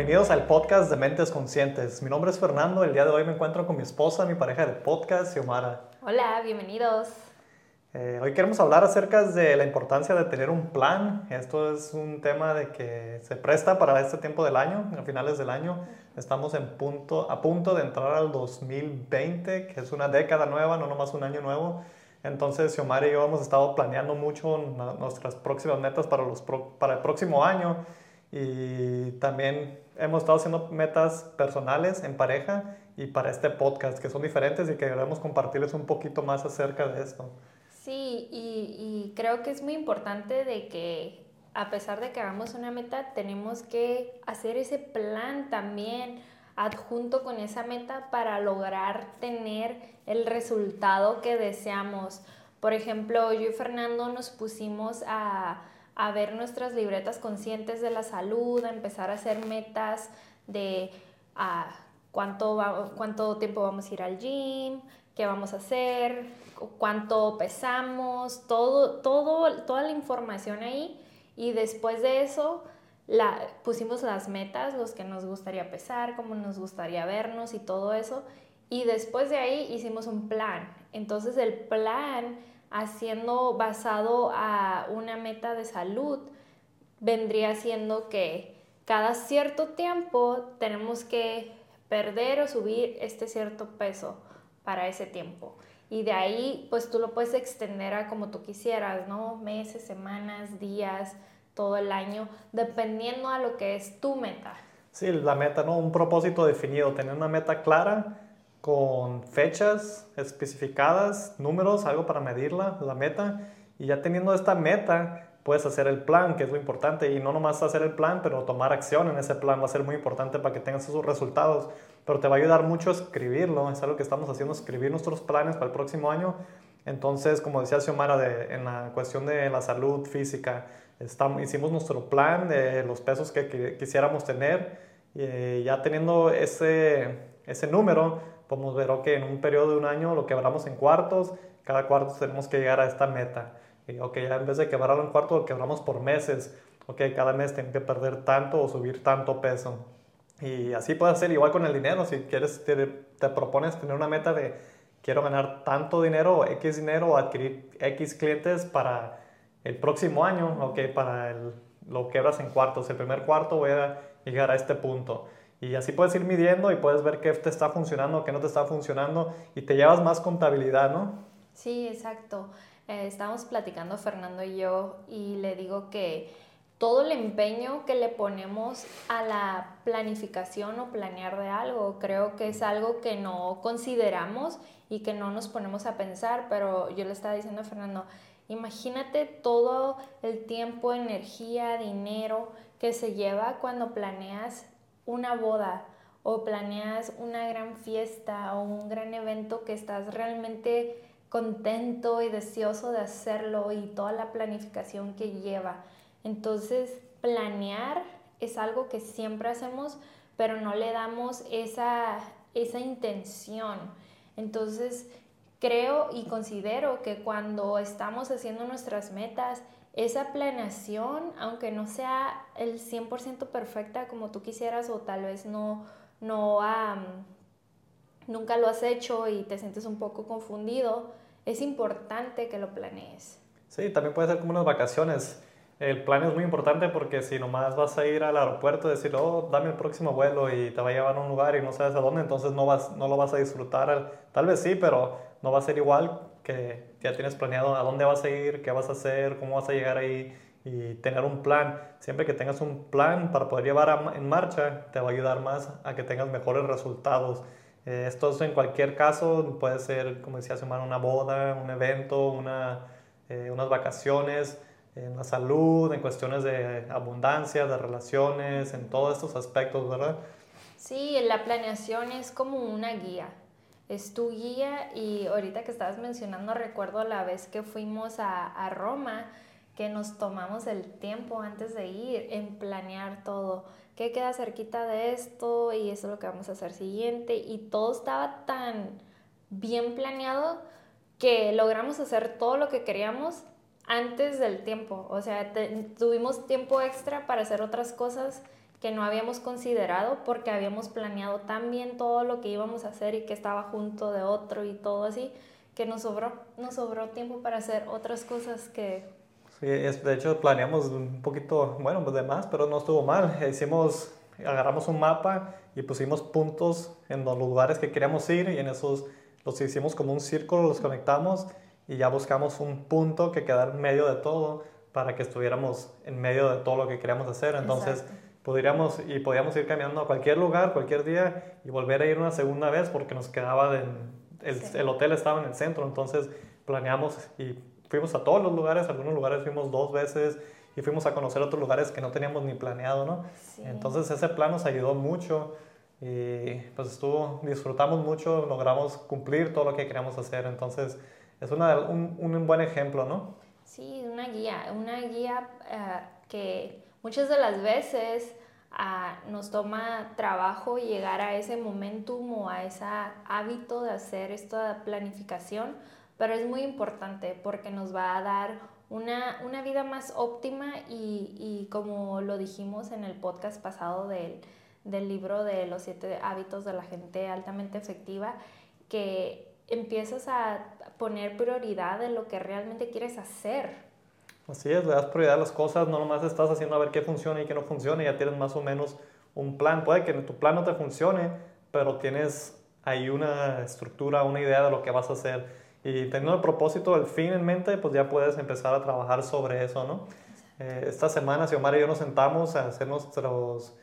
Bienvenidos al podcast de Mentes Conscientes. Mi nombre es Fernando. El día de hoy me encuentro con mi esposa, mi pareja de podcast, Xiomara. Hola, bienvenidos. Eh, hoy queremos hablar acerca de la importancia de tener un plan. Esto es un tema de que se presta para este tiempo del año, a finales del año. Estamos en punto, a punto de entrar al 2020, que es una década nueva, no nomás un año nuevo. Entonces, Xiomara y yo hemos estado planeando mucho nuestras próximas metas para, los para el próximo año y también hemos estado haciendo metas personales en pareja y para este podcast que son diferentes y que queremos compartirles un poquito más acerca de esto. Sí, y, y creo que es muy importante de que a pesar de que hagamos una meta, tenemos que hacer ese plan también adjunto con esa meta para lograr tener el resultado que deseamos. Por ejemplo, yo y Fernando nos pusimos a a ver nuestras libretas conscientes de la salud, a empezar a hacer metas de a cuánto, cuánto tiempo vamos a ir al gym, qué vamos a hacer, cuánto pesamos, todo, todo, toda la información ahí. Y después de eso, la, pusimos las metas, los que nos gustaría pesar, cómo nos gustaría vernos y todo eso. Y después de ahí hicimos un plan. Entonces el plan haciendo basado a una meta de salud, vendría siendo que cada cierto tiempo tenemos que perder o subir este cierto peso para ese tiempo. Y de ahí, pues tú lo puedes extender a como tú quisieras, ¿no? Meses, semanas, días, todo el año, dependiendo a lo que es tu meta. Sí, la meta, ¿no? Un propósito definido, tener una meta clara con fechas especificadas, números, algo para medirla, la meta. Y ya teniendo esta meta, puedes hacer el plan, que es lo importante. Y no nomás hacer el plan, pero tomar acción en ese plan va a ser muy importante para que tengas esos resultados. Pero te va a ayudar mucho escribirlo. Es algo que estamos haciendo, escribir nuestros planes para el próximo año. Entonces, como decía Xiomara, de, en la cuestión de la salud física, estamos, hicimos nuestro plan de los pesos que, quisiéramos tener. Y ya teniendo ese, ese número, podemos ver, ok, en un periodo de un año lo quebramos en cuartos, cada cuarto tenemos que llegar a esta meta. Y, ok, ya en vez de quebrarlo en cuartos, lo quebramos por meses. Ok, cada mes tengo que perder tanto o subir tanto peso. Y así puede ser igual con el dinero. Si quieres, te, propones tener una meta de quiero ganar tanto dinero X dinero o adquirir X clientes para el próximo año, ok, para el, lo quebras en cuartos. El primer cuarto voy a llegar a este punto. Y así puedes ir midiendo y puedes ver qué te está funcionando, qué no te está funcionando y te llevas más contabilidad, ¿no? Sí, exacto. Eh, estábamos platicando Fernando y yo y le digo que todo el empeño que le ponemos a la planificación o planear de algo, creo que es algo que no consideramos y que no nos ponemos a pensar, pero yo le estaba diciendo a Fernando, imagínate todo el tiempo, energía, dinero que se lleva cuando planeas una boda o planeas una gran fiesta o un gran evento que estás realmente contento y deseoso de hacerlo y toda la planificación que lleva. Entonces, planear es algo que siempre hacemos, pero no le damos esa, esa intención. Entonces, creo y considero que cuando estamos haciendo nuestras metas, esa planeación, aunque no sea el 100% perfecta como tú quisieras o tal vez no, no nunca lo has hecho y te sientes un poco confundido, es importante que lo planees. Sí, también puede ser como unas vacaciones. El plan es muy importante porque si nomás vas a ir al aeropuerto y decir, oh, dame el próximo vuelo y te va a llevar a un lugar y no sabes a dónde, entonces no, vas, no lo vas a disfrutar. Tal vez sí, pero no va a ser igual que ya tienes planeado a dónde vas a ir, qué vas a hacer, cómo vas a llegar ahí y tener un plan. Siempre que tengas un plan para poder llevar en marcha, te va a ayudar más a que tengas mejores resultados. Eh, esto es en cualquier caso, puede ser, como decía semana, una boda, un evento, eh, unas vacaciones, en la salud, en cuestiones de abundancia, de relaciones, en todos estos aspectos, ¿verdad? Sí, la planeación es como una guía. Es tu guía y ahorita que estabas mencionando recuerdo la vez que fuimos a, Roma, que nos tomamos el tiempo antes de ir en planear todo, qué queda cerquita de esto y eso es lo que vamos a hacer siguiente. Y todo estaba tan bien planeado que logramos hacer todo lo que queríamos antes del tiempo, o sea, tuvimos tiempo extra para hacer otras cosas que no habíamos considerado porque habíamos planeado tan bien todo lo que íbamos a hacer y que estaba junto de otro y todo así, que nos sobró, nos sobró tiempo para hacer otras cosas que... Sí, de hecho planeamos un poquito, bueno, pues de más, pero no estuvo mal. Hicimos, agarramos un mapa y pusimos puntos en los lugares que queríamos ir y en esos los hicimos como un círculo, los conectamos y ya buscamos un punto que quedara en medio de todo para que estuviéramos en medio de todo lo que queríamos hacer. Entonces, podríamos y podíamos ir caminando a cualquier lugar, cualquier día y volver a ir una segunda vez porque nos quedaba el, el, hotel estaba en el centro, entonces planeamos y fuimos a todos los lugares, algunos lugares fuimos dos veces y fuimos a conocer otros lugares que no teníamos ni planeado, ¿no? Entonces ese plan nos ayudó mucho y pues estuvo, disfrutamos mucho, logramos cumplir todo lo que queríamos hacer, entonces es una, un, un, buen ejemplo, ¿no? Sí, una guía, una guía uh, que muchas de las veces uh, nos toma trabajo llegar a ese momentum o a ese hábito de hacer esta planificación, pero es muy importante porque nos va a dar una, una vida más óptima y, y, como lo dijimos en el podcast pasado del, del libro de los siete hábitos de la gente altamente efectiva, que empiezas a poner prioridad en lo que realmente quieres hacer. Así es, le das prioridad a las cosas, no nomás estás haciendo a ver qué funciona y qué no funciona, ya tienes más o menos un plan. Puede que tu plan no te funcione, pero tienes ahí una estructura, una idea de lo que vas a hacer. Y teniendo el propósito, el fin en mente, pues ya puedes empezar a trabajar sobre eso, ¿no? Eh, esta semana, si Omar y yo nos sentamos a hacer nuestros,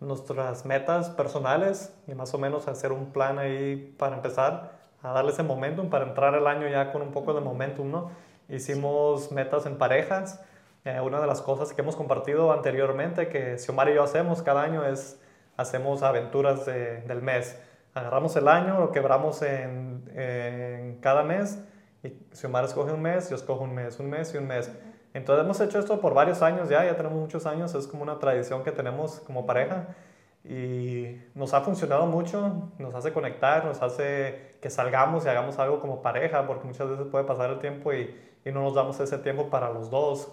nuestras metas personales y más o menos hacer un plan ahí para empezar, a darle ese momentum para entrar el año ya con un poco de momentum, ¿no? Hicimos metas en parejas. Eh, una de las cosas que hemos compartido anteriormente, que Xiomar y yo hacemos cada año, es hacemos aventuras del mes. Agarramos el año, lo quebramos en, en cada mes y Xiomara escoge un mes, yo escojo un mes, un mes y un mes. Entonces hemos hecho esto por varios años ya, ya tenemos muchos años, es como una tradición que tenemos como pareja y nos ha funcionado mucho, nos hace conectar, nos hace que salgamos y hagamos algo como pareja, porque muchas veces puede pasar el tiempo y, y no nos damos ese tiempo para los dos.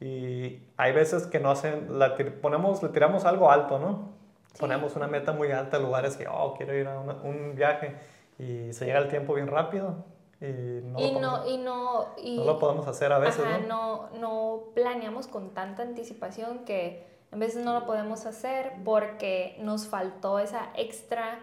Y hay veces que no hacen, la ponemos, le tiramos algo alto, ¿no? Ponemos una meta muy alta en lugares que, oh, quiero ir a un viaje y se llega el tiempo bien rápido y no, y lo, no, y no, no lo podemos hacer a veces, ¿no? ¿no? No planeamos con tanta anticipación que en veces no lo podemos hacer porque nos faltó esa extra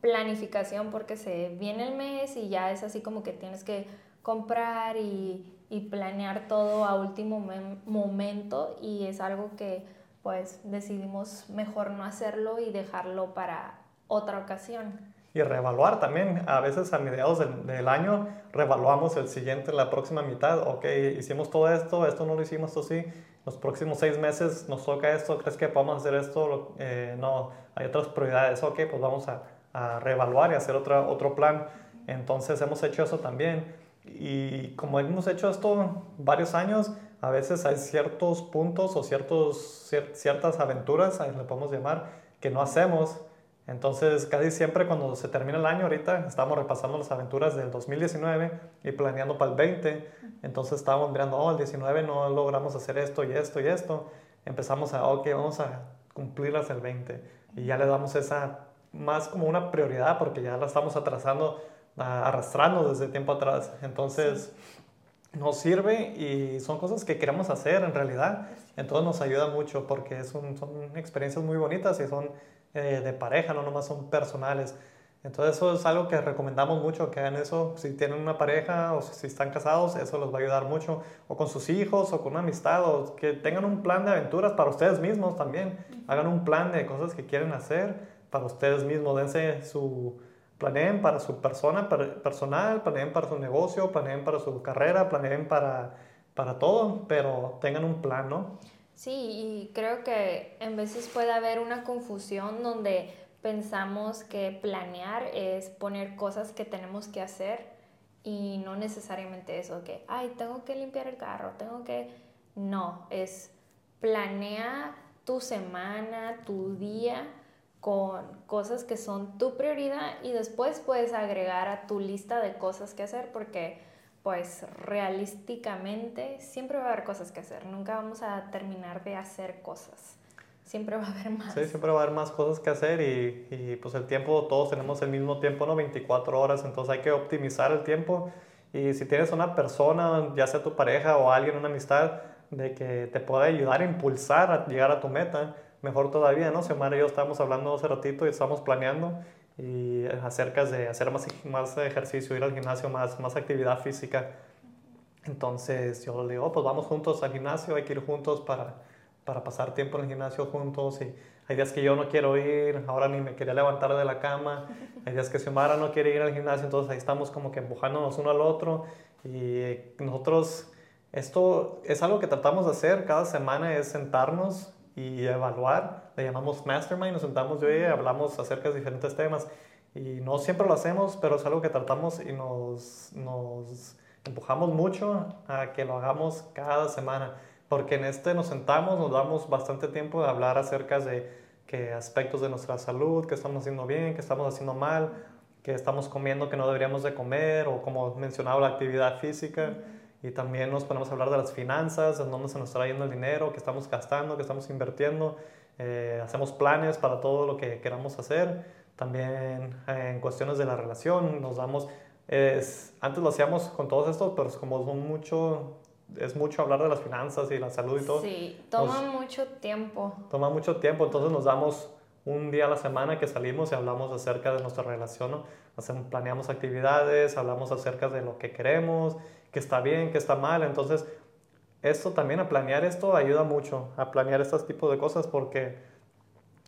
planificación porque se viene el mes y ya es así como que tienes que comprar y, y planear todo a último momento y es algo que pues decidimos mejor no hacerlo y dejarlo para otra ocasión. Y reevaluar también, a veces a mediados del, del año reevaluamos el siguiente, la próxima mitad, ok, hicimos todo esto, esto no lo hicimos, esto sí, los próximos seis meses nos toca esto, ¿crees que podemos hacer esto? Eh, no, hay otras prioridades, ok, pues vamos a, a reevaluar y hacer otra, otro plan. Entonces hemos hecho eso también. Y como hemos hecho esto varios años, a veces hay ciertos puntos o ciertos, ciertas aventuras, le podemos llamar, que no hacemos. Entonces, casi siempre cuando se termina el año, ahorita estamos repasando las aventuras del 2019 y planeando para el 20. Entonces, estábamos mirando, oh, el 19 no logramos hacer esto y esto y esto. Empezamos a, ok, vamos a cumplirlas el 20. Y ya le damos esa más como una prioridad porque ya la estamos atrasando, arrastrando desde tiempo atrás. Entonces, nos sirve y son cosas que queremos hacer en realidad. Entonces, nos ayuda mucho porque son, son experiencias muy bonitas y son eh, de pareja, no nomás son personales. Entonces eso es algo que recomendamos mucho, que hagan eso. Si tienen una pareja o si están casados, eso les va a ayudar mucho. O con sus hijos o con una amistad, o que tengan un plan de aventuras para ustedes mismos también. Hagan un plan de cosas que quieren hacer para ustedes mismos. Dense su... Planeen para su persona personal, planeen para su negocio, planeen para su carrera, planeen para, para todo, pero tengan un plan, ¿no? Sí, y creo que en veces puede haber una confusión donde pensamos que planear es poner cosas que tenemos que hacer y no necesariamente eso, que, ay, tengo que limpiar el carro, tengo que... No, es planea tu semana, tu día con cosas que son tu prioridad y después puedes agregar a tu lista de cosas que hacer porque pues realísticamente siempre va a haber cosas que hacer, nunca vamos a terminar de hacer cosas. siempre va a haber más. Sí, siempre va a haber más cosas que hacer y, y, pues el tiempo, todos tenemos el mismo tiempo, ¿no? 24 horas, entonces hay que optimizar el tiempo y si tienes una persona, ya sea tu pareja o alguien, una amistad, de que te pueda ayudar a impulsar a llegar a tu meta, mejor todavía, ¿no? Xiomara y yo estábamos hablando hace ratito y estamos planeando y acerca de hacer más, más ejercicio, ir al gimnasio, más, más actividad física. Entonces yo le digo, oh, pues vamos juntos al gimnasio, hay que ir juntos para, para pasar tiempo en el gimnasio juntos y hay días que yo no quiero ir, ahora ni me quería levantar de la cama, hay días que Xiomara no quiere ir al gimnasio, entonces ahí estamos como que empujándonos uno al otro y nosotros, esto es algo que tratamos de hacer cada semana, es sentarnos y evaluar. Le llamamos Mastermind, nos sentamos yo y hablamos acerca de diferentes temas. Y no siempre lo hacemos, pero es algo que tratamos y nos, nos empujamos mucho a que lo hagamos cada semana. Porque en este nos sentamos, nos damos bastante tiempo de hablar acerca de qué aspectos de nuestra salud, qué estamos haciendo bien, qué estamos haciendo mal, qué estamos comiendo que no deberíamos de comer, o como mencionaba, la actividad física y también nos ponemos a hablar de las finanzas, de dónde se nos está yendo el dinero, qué estamos gastando, qué estamos invirtiendo. Eh, hacemos planes para todo lo que queramos hacer. También eh, en cuestiones de la relación nos damos... Es, antes lo hacíamos con todos estos, pero es como son mucho, es mucho hablar de las finanzas y la salud y todo. Sí, toma mucho tiempo. Toma mucho tiempo, entonces nos damos un día a la semana que salimos y hablamos acerca de nuestra relación, ¿no? Hacemos, planeamos actividades, hablamos acerca de lo que queremos, que está bien, que está mal. Entonces, esto también, a planear esto, ayuda mucho a planear estos tipos de cosas porque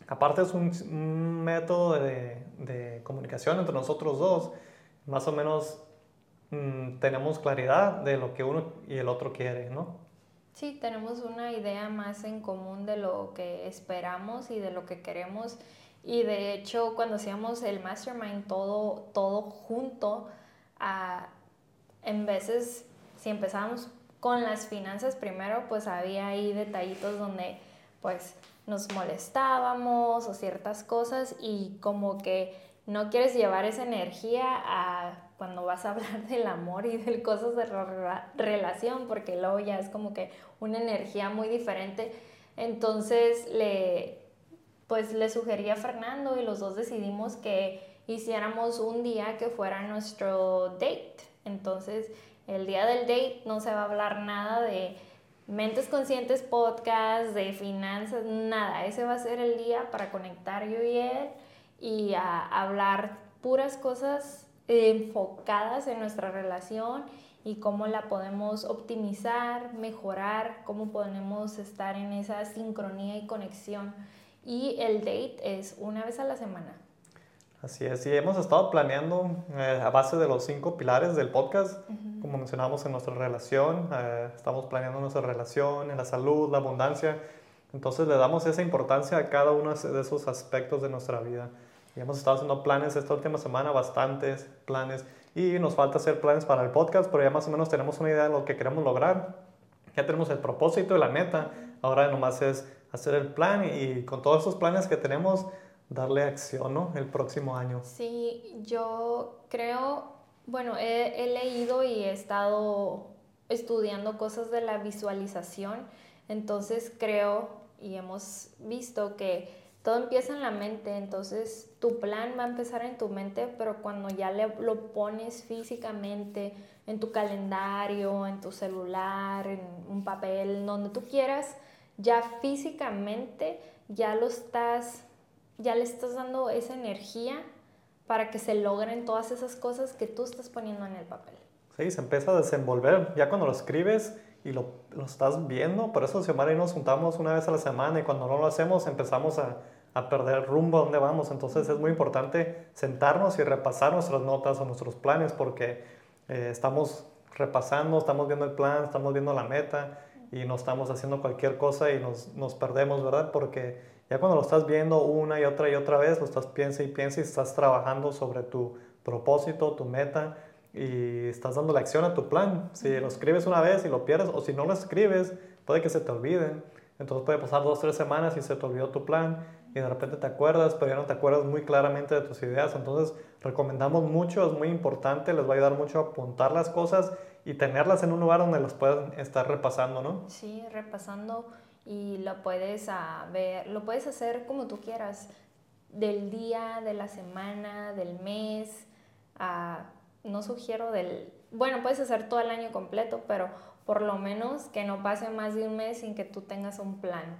aparte es un, método de, comunicación entre nosotros dos, más o menos mm, tenemos claridad de lo que uno y el otro quiere, ¿no? Sí, tenemos una idea más en común de lo que esperamos y de lo que queremos. Y de hecho, cuando hacíamos el mastermind todo, todo junto, a, en veces, si empezamos con las finanzas primero, pues había ahí detallitos donde pues nos molestábamos o ciertas cosas y como que no quieres llevar esa energía a cuando vas a hablar del amor y de cosas de relación, porque luego ya es como que una energía muy diferente. Entonces le, pues le sugerí a Fernando y los dos decidimos que hiciéramos un día que fuera nuestro date. Entonces, el día del date no se va a hablar nada de Mentes Conscientes Podcast, de finanzas, nada. Ese va a ser el día para conectar yo y él y hablar puras cosas enfocadas en nuestra relación y cómo la podemos optimizar, mejorar, cómo podemos estar en esa sincronía y conexión. Y el date es una vez a la semana. Así es, y hemos estado planeando eh, a base de los cinco pilares del podcast, como mencionamos en nuestra relación, eh, estamos planeando nuestra relación, en la salud, la abundancia, entonces le damos esa importancia a cada uno de esos aspectos de nuestra vida. Y hemos estado haciendo planes esta última semana, bastantes planes, y nos falta hacer planes para el podcast, pero ya más o menos tenemos una idea de lo que queremos lograr, ya tenemos el propósito y la meta, ahora nomás es hacer el plan y con todos esos planes que tenemos, darle acción, ¿no? El próximo año. Sí, yo creo, bueno, he, leído y he estado estudiando cosas de la visualización, entonces creo y hemos visto que todo empieza en la mente, entonces tu plan va a empezar en tu mente, pero cuando ya lo pones físicamente en tu calendario, en tu celular, en un papel, donde tú quieras, ya físicamente ya lo estás ya le estás dando esa energía para que se logren todas esas cosas que tú estás poniendo en el papel. Sí, se empieza a desenvolver. Ya cuando lo escribes y lo, lo estás viendo, por eso Xiomara y nos juntamos una vez a la semana y cuando no lo hacemos empezamos a, a perder rumbo a dónde vamos. Entonces es muy importante sentarnos y repasar nuestras notas o nuestros planes porque eh, estamos repasando, estamos viendo el plan, estamos viendo la meta y no estamos haciendo cualquier cosa y nos, nos perdemos, ¿verdad? Porque ya cuando lo estás viendo una y otra y otra vez, lo estás piensa y piensa y estás trabajando sobre tu propósito, tu meta y estás dando la acción a tu plan. Si lo escribes una vez y lo pierdes o si no lo escribes, puede que se te olvide. Entonces puede pasar dos, tres semanas y se te olvidó tu plan y de repente te acuerdas, pero ya no te acuerdas muy claramente de tus ideas. Entonces recomendamos mucho, es muy importante, les va a ayudar mucho a apuntar las cosas y tenerlas en un lugar donde las puedan estar repasando, ¿no? Sí, repasando y lo puedes a ver, lo puedes hacer como tú quieras, del día, de la semana, del mes, no sugiero del, bueno, puedes hacer todo el año completo, pero por lo menos que no pase más de un mes sin que tú tengas un plan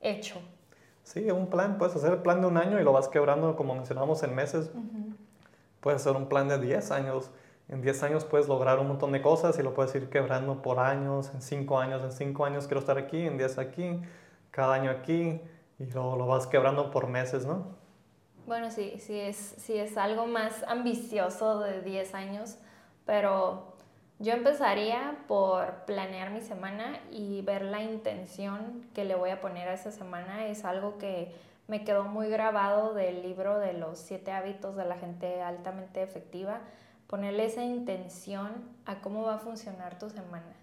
hecho. Sí, un plan, puedes hacer el plan de un año y lo vas quebrando, como mencionamos, en meses. Puedes hacer un plan de 10 años. En 10 años puedes lograr un montón de cosas y lo puedes ir quebrando por años, en 5 años, en 5 años quiero estar aquí, en 10 aquí, cada año aquí, y lo, lo vas quebrando por meses, ¿no? Bueno, sí, sí es, sí es algo más ambicioso de 10 años, pero yo empezaría por planear mi semana y ver la intención que le voy a poner a esa semana. Es algo que me quedó muy grabado del libro de los siete hábitos de la gente altamente efectiva. Ponerle esa intención a cómo va a funcionar tu semana.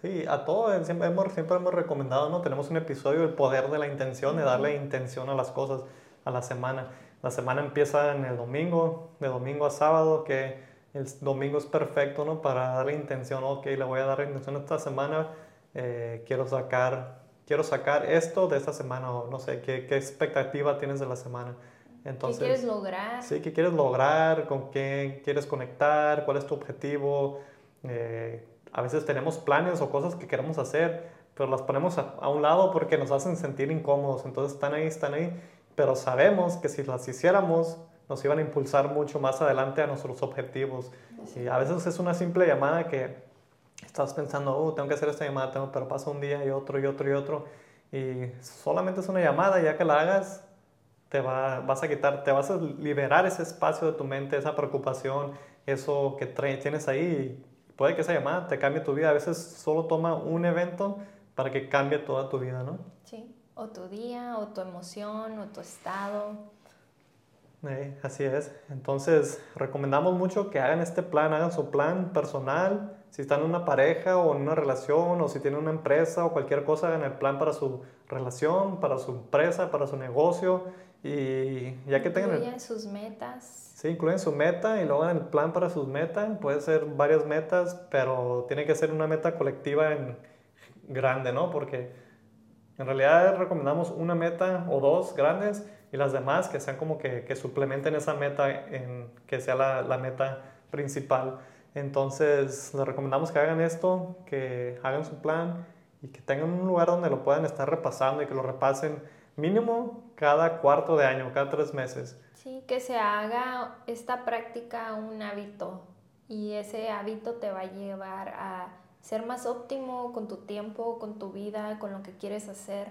Sí, a todo, siempre hemos, siempre hemos recomendado, ¿no? Tenemos un episodio, el poder de la intención, de darle intención a las cosas, a la semana. La semana empieza en el domingo, de domingo a sábado, que el domingo es perfecto, ¿no? Para darle intención, ok, le voy a dar intención esta semana, eh, quiero sacar, quiero sacar esto de esta semana, o no sé, ¿qué, qué expectativa tienes de la semana? Entonces, ¿Qué quieres lograr? Sí, ¿qué quieres lograr? ¿Con qué quieres conectar? ¿Cuál es tu objetivo? Eh, a veces tenemos planes o cosas que queremos hacer, pero las ponemos a, a, un lado porque nos hacen sentir incómodos. Entonces están ahí, están ahí, pero sabemos que si las hiciéramos, nos iban a impulsar mucho más adelante a nuestros objetivos. Y a veces es una simple llamada que estás pensando, oh, tengo que hacer esta llamada, tengo, pero pasa un día y otro y otro y otro. Y solamente es una llamada, ya que la hagas, te va, vas a quitar, te vas a liberar ese espacio de tu mente, esa preocupación, eso que tienes ahí. puede que esa llamada te cambie tu vida. A veces solo toma un evento para que cambie toda tu vida, ¿no? Sí, o tu día, o tu emoción, o tu estado así es. Entonces, recomendamos mucho que hagan este plan, hagan su plan personal. Si están en una pareja o en una relación o si tienen una empresa o cualquier cosa, hagan el plan para su relación, para su empresa, para su negocio. Y ya que tengan... Incluyen sus metas. Sí, incluyen su meta y luego el plan para sus metas. Puede ser varias metas, pero tiene que ser una meta colectiva en grande, ¿no? Porque en realidad recomendamos una meta o dos grandes y las demás que sean como que, que suplementen esa meta, en, que sea la, la, meta principal. Entonces, les recomendamos que hagan esto, que hagan su plan y que tengan un lugar donde lo puedan estar repasando y que lo repasen mínimo cada cuarto de año, cada tres meses. Sí, que se haga esta práctica un hábito y ese hábito te va a llevar a ser más óptimo con tu tiempo, con tu vida, con lo que quieres hacer.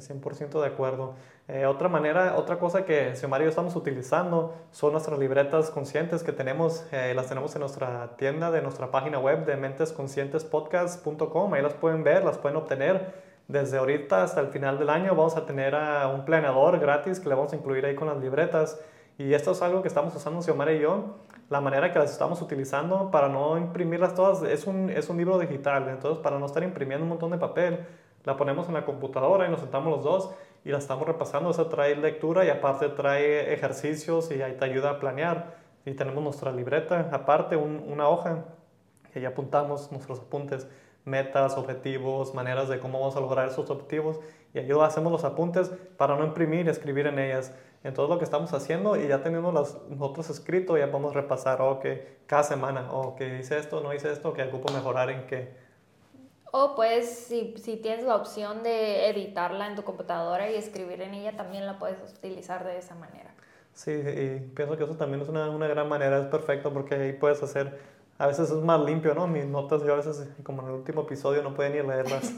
100% de acuerdo. Eh, otra manera, otra cosa que Xiomara y yo estamos utilizando son nuestras libretas conscientes que tenemos, eh, las tenemos en nuestra tienda de nuestra página web de mentesconscientespodcast.com. Ahí las pueden ver, las pueden obtener. Desde ahorita hasta el final del año vamos a tener a un planeador gratis que le vamos a incluir ahí con las libretas. Y esto es algo que estamos usando Xiomara y yo. La manera que las estamos utilizando para no imprimirlas todas es un, es un libro digital. Entonces, para no estar imprimiendo un montón de papel, la ponemos en la computadora y nos sentamos los dos y la estamos repasando. Eso trae lectura y aparte trae ejercicios y ahí te ayuda a planear. Y tenemos nuestra libreta, aparte una hoja que ya apuntamos nuestros apuntes, metas, objetivos, maneras de cómo vamos a lograr esos objetivos. Y ahí hacemos los apuntes para no imprimir y escribir en ellas. Entonces lo que estamos haciendo y ya teniendo los nosotros escrito, ya a repasar, ok, cada semana, ok, hice esto, no hice esto, que ocupo mejorar en qué o pues si, si, tienes la opción de editarla en tu computadora y escribir en ella, también la puedes utilizar de esa manera. Sí, y pienso que eso también es una, una gran manera, es perfecto porque ahí puedes hacer, a veces es más limpio, ¿no? Mis notas yo a veces, como en el último episodio, no pueden ni leerlas.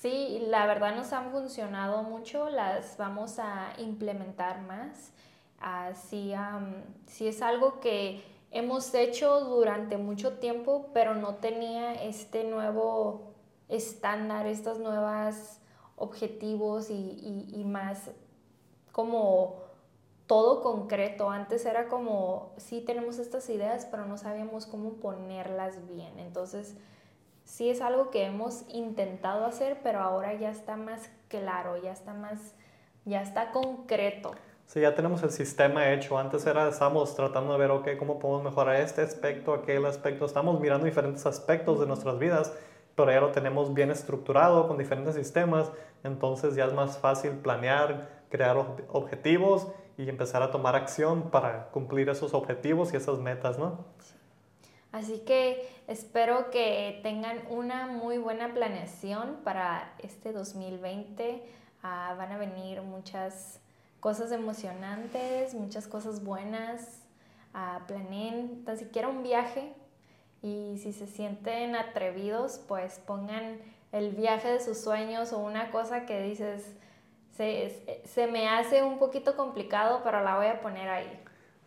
sí, la verdad nos han funcionado mucho, las vamos a implementar más. Así, si es algo que hemos hecho durante mucho tiempo, pero no tenía este nuevo estándar, estos nuevos objetivos y, más como todo concreto. Antes era como, sí tenemos estas ideas, pero no sabíamos cómo ponerlas bien. Entonces, sí es algo que hemos intentado hacer, pero ahora ya está más claro, ya está más, ya está concreto. Sí, ya tenemos el sistema hecho. Antes era, estábamos tratando de ver, ok, cómo podemos mejorar este aspecto, aquel aspecto. Estamos mirando diferentes aspectos de nuestras vidas pero ya lo tenemos bien estructurado con diferentes sistemas, entonces ya es más fácil planear, crear objetivos y empezar a tomar acción para cumplir esos objetivos y esas metas, ¿no? Así que espero que tengan una muy buena planeación para este 2020. Ah, van a venir muchas cosas emocionantes, muchas cosas buenas. Uh, planeen tan siquiera un viaje y si se sienten atrevidos, pues pongan el viaje de sus sueños o una cosa que dices, se, se me hace un poquito complicado, pero la voy a poner ahí.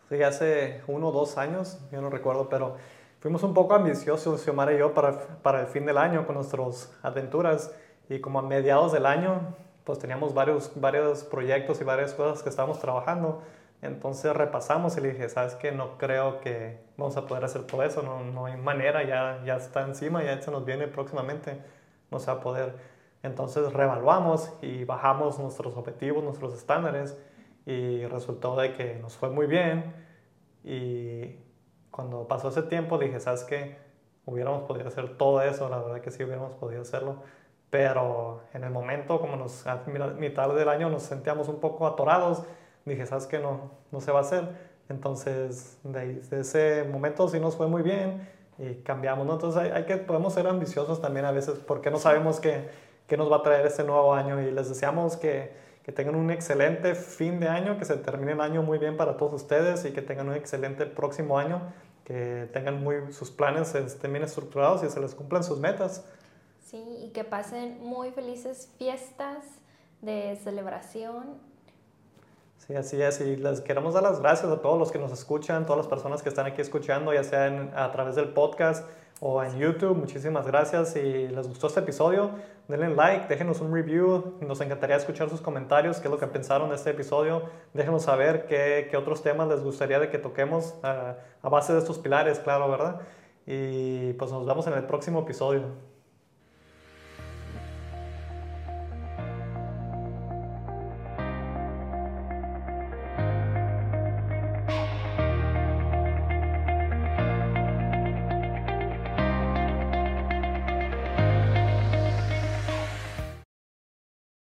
Sí, hace uno o dos años, yo no recuerdo, pero fuimos un poco ambiciosos, Xiomara y yo, para, para el fin del año con nuestras aventuras. Y como a mediados del año, pues teníamos varios, varios proyectos y varias cosas que estábamos trabajando. Entonces repasamos y le dije, ¿sabes qué? No creo que vamos a poder hacer todo eso, no, no hay manera, ya, ya está encima, ya se nos viene próximamente, no se va a poder. Entonces reevaluamos y bajamos nuestros objetivos, nuestros estándares y resultó de que nos fue muy bien y cuando pasó ese tiempo dije, ¿sabes qué? Hubiéramos podido hacer todo eso, la verdad que sí hubiéramos podido hacerlo, pero en el momento, como nos, a mitad del año nos sentíamos un poco atorados, dije, ¿sabes qué? No, no se va a hacer. Entonces, de, ese momento sí nos fue muy bien y cambiamos, ¿no? Entonces hay, hay que, podemos ser ambiciosos también a veces porque no sabemos qué qué nos va a traer este nuevo año y les deseamos que, que, tengan un excelente fin de año, que se termine el año muy bien para todos ustedes y que tengan un excelente próximo año, que tengan muy, sus planes estén bien estructurados y se les cumplan sus metas. Sí, y que pasen muy felices fiestas de celebración. Sí, así es. Y les queremos dar las gracias a todos los que nos escuchan, todas las personas que están aquí escuchando, ya sea a través del podcast o en YouTube. Muchísimas gracias. Si les gustó este episodio, denle like, déjenos un review. Nos encantaría escuchar sus comentarios, qué es lo que pensaron de este episodio. Déjenos saber qué, qué otros temas les gustaría de que toquemos a base de estos pilares, claro, ¿verdad? Y pues nos vemos en el próximo episodio.